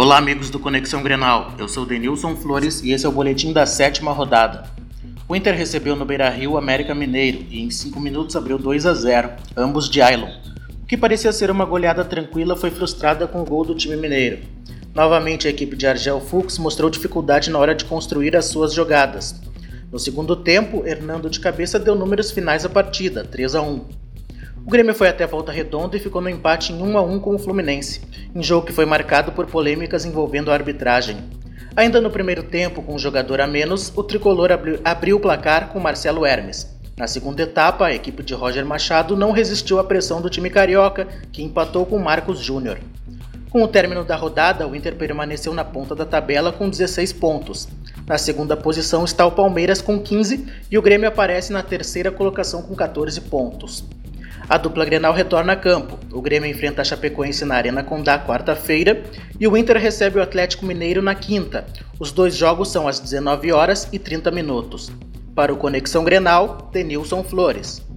Olá, amigos do Conexão Grenal. Eu sou Denilson Flores e esse é o boletim da sétima rodada. O Inter recebeu no Beira-Rio o América Mineiro e em 5 minutos abriu 2 a 0, ambos de Ailon. O que parecia ser uma goleada tranquila foi frustrada com o gol do time mineiro. Novamente, a equipe de Argel Fux mostrou dificuldade na hora de construir as suas jogadas. No segundo tempo, Hernando de cabeça deu números finais à partida, 3 a 1. O Grêmio foi até a volta redonda e ficou no empate em 1 a 1 com o Fluminense, em jogo que foi marcado por polêmicas envolvendo a arbitragem. Ainda no primeiro tempo, com um jogador a menos, o tricolor abriu o placar com Marcelo Hermes. Na segunda etapa, a equipe de Roger Machado não resistiu à pressão do time carioca, que empatou com Marcos Júnior. Com o término da rodada, o Inter permaneceu na ponta da tabela com 16 pontos. Na segunda posição está o Palmeiras com 15 e o Grêmio aparece na terceira colocação com 14 pontos. A dupla Grenal retorna a campo. O Grêmio enfrenta a Chapecoense na Arena Condá quarta-feira e o Inter recebe o Atlético Mineiro na quinta. Os dois jogos são às 19 horas e 30 minutos. Para o Conexão Grenal, Denilson Flores.